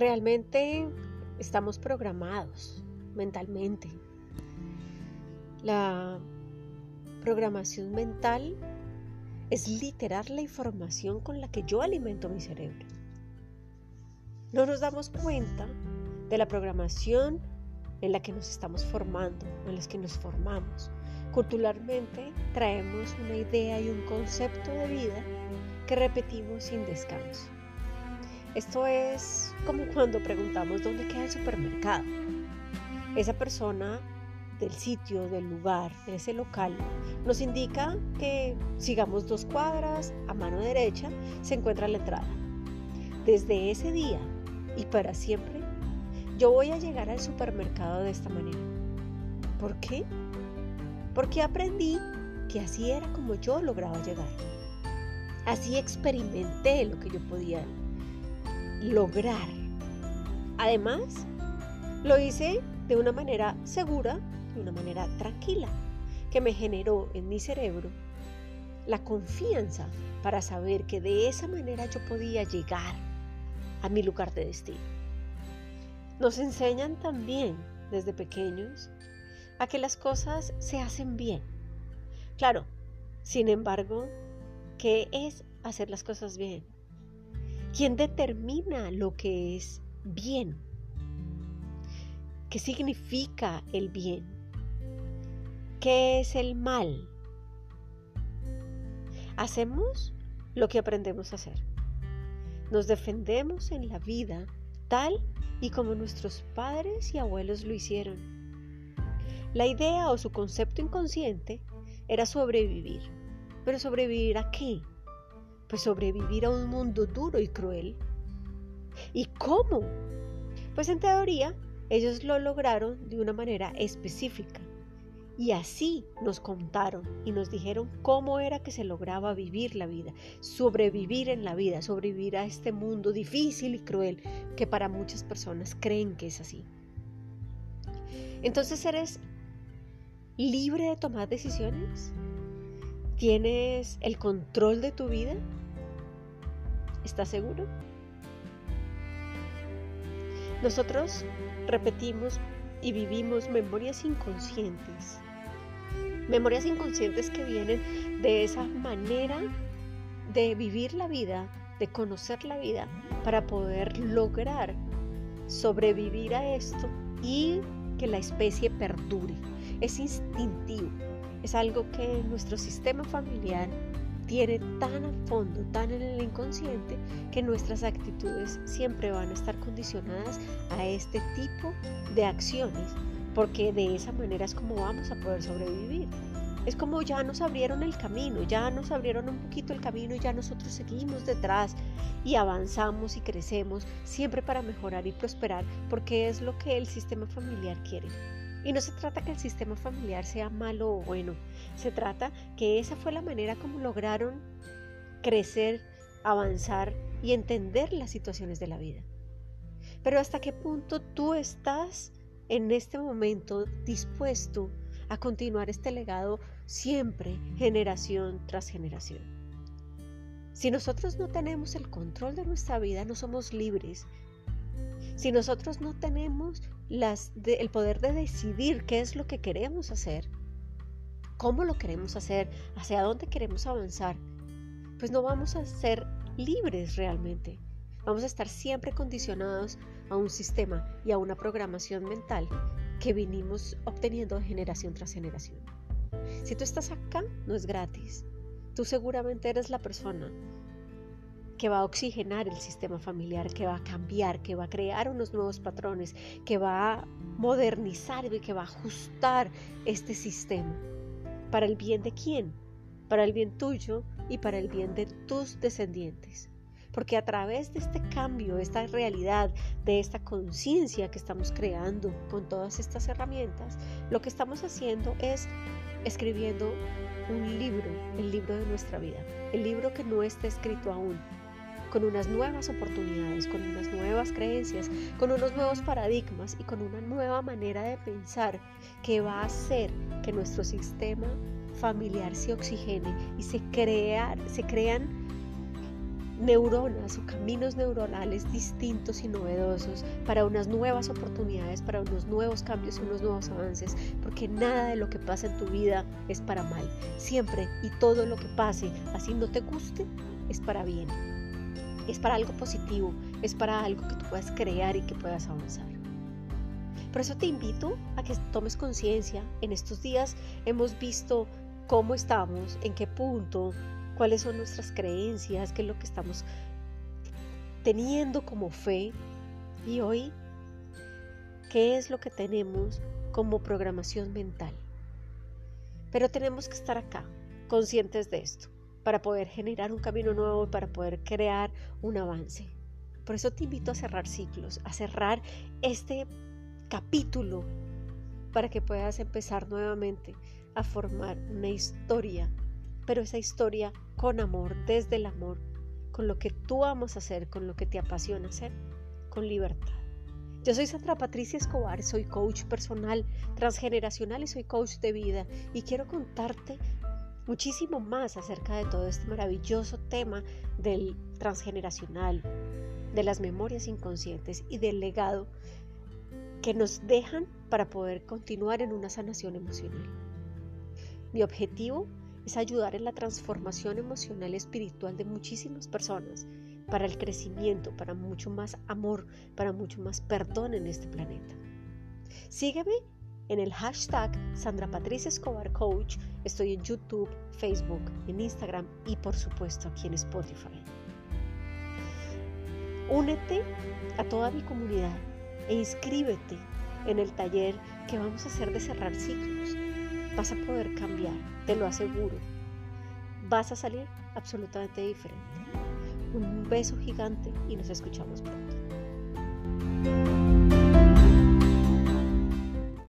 realmente estamos programados mentalmente. La programación mental es literar la información con la que yo alimento mi cerebro. No nos damos cuenta de la programación en la que nos estamos formando, en la que nos formamos. Culturalmente traemos una idea y un concepto de vida que repetimos sin descanso. Esto es como cuando preguntamos dónde queda el supermercado. Esa persona del sitio, del lugar, de ese local, nos indica que sigamos dos cuadras a mano derecha se encuentra la entrada. Desde ese día y para siempre, yo voy a llegar al supermercado de esta manera. ¿Por qué? Porque aprendí que así era como yo lograba llegar. Así experimenté lo que yo podía lograr. Además, lo hice de una manera segura, de una manera tranquila, que me generó en mi cerebro la confianza para saber que de esa manera yo podía llegar a mi lugar de destino. Nos enseñan también desde pequeños a que las cosas se hacen bien. Claro, sin embargo, ¿qué es hacer las cosas bien? ¿Quién determina lo que es bien? ¿Qué significa el bien? ¿Qué es el mal? Hacemos lo que aprendemos a hacer. Nos defendemos en la vida tal y como nuestros padres y abuelos lo hicieron. La idea o su concepto inconsciente era sobrevivir. ¿Pero sobrevivir a qué? Pues sobrevivir a un mundo duro y cruel. ¿Y cómo? Pues en teoría ellos lo lograron de una manera específica. Y así nos contaron y nos dijeron cómo era que se lograba vivir la vida, sobrevivir en la vida, sobrevivir a este mundo difícil y cruel que para muchas personas creen que es así. Entonces eres libre de tomar decisiones. ¿Tienes el control de tu vida? ¿Estás seguro? Nosotros repetimos y vivimos memorias inconscientes. Memorias inconscientes que vienen de esa manera de vivir la vida, de conocer la vida, para poder lograr sobrevivir a esto y que la especie perdure. Es instintivo, es algo que nuestro sistema familiar tiene tan a fondo, tan en el inconsciente, que nuestras actitudes siempre van a estar condicionadas a este tipo de acciones, porque de esa manera es como vamos a poder sobrevivir. Es como ya nos abrieron el camino, ya nos abrieron un poquito el camino y ya nosotros seguimos detrás y avanzamos y crecemos siempre para mejorar y prosperar porque es lo que el sistema familiar quiere. Y no se trata que el sistema familiar sea malo o bueno, se trata que esa fue la manera como lograron crecer, avanzar y entender las situaciones de la vida. Pero hasta qué punto tú estás en este momento dispuesto a continuar este legado siempre, generación tras generación. Si nosotros no tenemos el control de nuestra vida, no somos libres. Si nosotros no tenemos el poder de decidir qué es lo que queremos hacer, cómo lo queremos hacer, hacia dónde queremos avanzar, pues no vamos a ser libres realmente. Vamos a estar siempre condicionados a un sistema y a una programación mental que vinimos obteniendo de generación tras generación. Si tú estás acá, no es gratis. Tú seguramente eres la persona que va a oxigenar el sistema familiar, que va a cambiar, que va a crear unos nuevos patrones, que va a modernizar y que va a ajustar este sistema. ¿Para el bien de quién? Para el bien tuyo y para el bien de tus descendientes. Porque a través de este cambio, esta realidad, de esta conciencia que estamos creando con todas estas herramientas, lo que estamos haciendo es escribiendo un libro, el libro de nuestra vida, el libro que no está escrito aún, con unas nuevas oportunidades, con unas nuevas creencias, con unos nuevos paradigmas y con una nueva manera de pensar que va a hacer que nuestro sistema familiar se oxigene y se, se crean neuronas o caminos neuronales distintos y novedosos para unas nuevas oportunidades, para unos nuevos cambios y unos nuevos avances, porque nada de lo que pasa en tu vida es para mal. Siempre y todo lo que pase, así no te guste, es para bien. Es para algo positivo, es para algo que tú puedas crear y que puedas avanzar. Por eso te invito a que tomes conciencia. En estos días hemos visto cómo estamos, en qué punto, cuáles son nuestras creencias, qué es lo que estamos teniendo como fe y hoy qué es lo que tenemos como programación mental. Pero tenemos que estar acá, conscientes de esto, para poder generar un camino nuevo y para poder crear un avance. Por eso te invito a cerrar ciclos, a cerrar este capítulo para que puedas empezar nuevamente a formar una historia pero esa historia con amor, desde el amor, con lo que tú amas hacer, con lo que te apasiona hacer, con libertad. Yo soy Sandra Patricia Escobar, soy coach personal, transgeneracional y soy coach de vida y quiero contarte muchísimo más acerca de todo este maravilloso tema del transgeneracional, de las memorias inconscientes y del legado que nos dejan para poder continuar en una sanación emocional. Mi objetivo es ayudar en la transformación emocional y espiritual de muchísimas personas, para el crecimiento, para mucho más amor, para mucho más perdón en este planeta. Sígueme en el hashtag Sandra Patricia Escobar Coach. Estoy en YouTube, Facebook, en Instagram y por supuesto aquí en Spotify. Únete a toda mi comunidad e inscríbete en el taller que vamos a hacer de cerrar ciclos vas a poder cambiar, te lo aseguro. Vas a salir absolutamente diferente. Un beso gigante y nos escuchamos pronto.